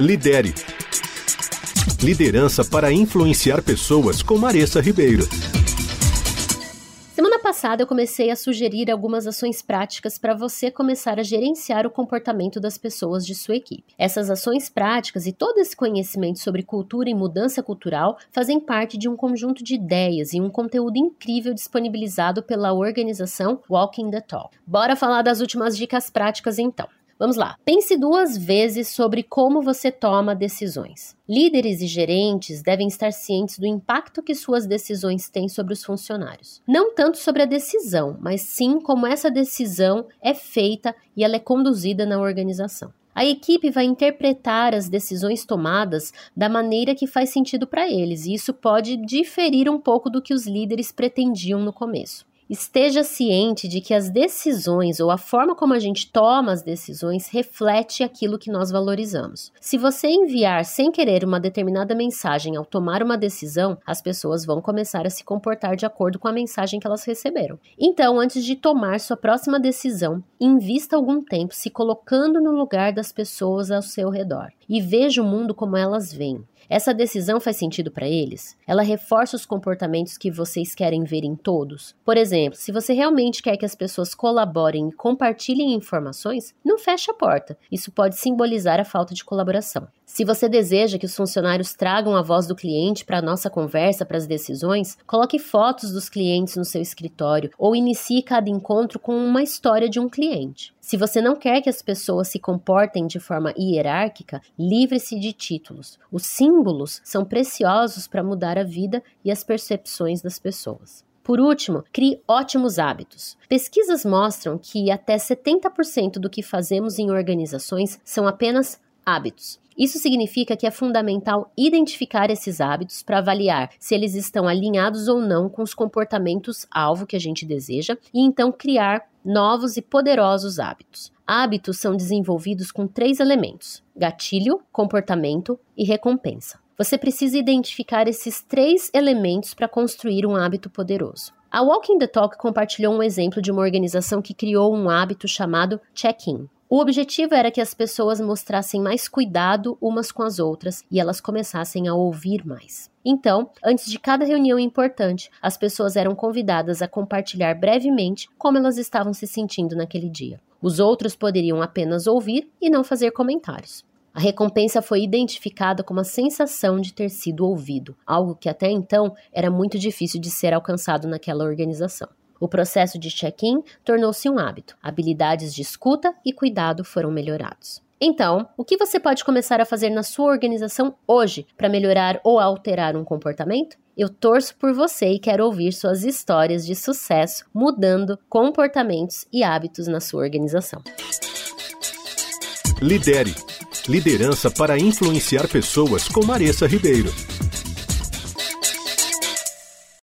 Lidere. Liderança para influenciar pessoas com Maressa Ribeiro. Semana passada eu comecei a sugerir algumas ações práticas para você começar a gerenciar o comportamento das pessoas de sua equipe. Essas ações práticas e todo esse conhecimento sobre cultura e mudança cultural fazem parte de um conjunto de ideias e um conteúdo incrível disponibilizado pela organização Walking the Talk. Bora falar das últimas dicas práticas então. Vamos lá. Pense duas vezes sobre como você toma decisões. Líderes e gerentes devem estar cientes do impacto que suas decisões têm sobre os funcionários. Não tanto sobre a decisão, mas sim como essa decisão é feita e ela é conduzida na organização. A equipe vai interpretar as decisões tomadas da maneira que faz sentido para eles, e isso pode diferir um pouco do que os líderes pretendiam no começo. Esteja ciente de que as decisões ou a forma como a gente toma as decisões reflete aquilo que nós valorizamos. Se você enviar sem querer uma determinada mensagem ao tomar uma decisão, as pessoas vão começar a se comportar de acordo com a mensagem que elas receberam. Então, antes de tomar sua próxima decisão, invista algum tempo se colocando no lugar das pessoas ao seu redor e veja o mundo como elas veem. Essa decisão faz sentido para eles? Ela reforça os comportamentos que vocês querem ver em todos? Por exemplo, se você realmente quer que as pessoas colaborem e compartilhem informações, não feche a porta. Isso pode simbolizar a falta de colaboração. Se você deseja que os funcionários tragam a voz do cliente para a nossa conversa, para as decisões, coloque fotos dos clientes no seu escritório ou inicie cada encontro com uma história de um cliente. Se você não quer que as pessoas se comportem de forma hierárquica, livre-se de títulos. Os símbolos são preciosos para mudar a vida e as percepções das pessoas. Por último, crie ótimos hábitos. Pesquisas mostram que até 70% do que fazemos em organizações são apenas hábitos. Isso significa que é fundamental identificar esses hábitos para avaliar se eles estão alinhados ou não com os comportamentos-alvo que a gente deseja e então criar novos e poderosos hábitos. Hábitos são desenvolvidos com três elementos: gatilho, comportamento e recompensa. Você precisa identificar esses três elementos para construir um hábito poderoso. A Walking the Talk compartilhou um exemplo de uma organização que criou um hábito chamado check-in. O objetivo era que as pessoas mostrassem mais cuidado umas com as outras e elas começassem a ouvir mais. Então, antes de cada reunião importante, as pessoas eram convidadas a compartilhar brevemente como elas estavam se sentindo naquele dia. Os outros poderiam apenas ouvir e não fazer comentários. A recompensa foi identificada como a sensação de ter sido ouvido, algo que até então era muito difícil de ser alcançado naquela organização. O processo de check-in tornou-se um hábito. Habilidades de escuta e cuidado foram melhorados. Então, o que você pode começar a fazer na sua organização hoje para melhorar ou alterar um comportamento? Eu torço por você e quero ouvir suas histórias de sucesso mudando comportamentos e hábitos na sua organização. Lidere. Liderança para influenciar pessoas com Maressa Ribeiro.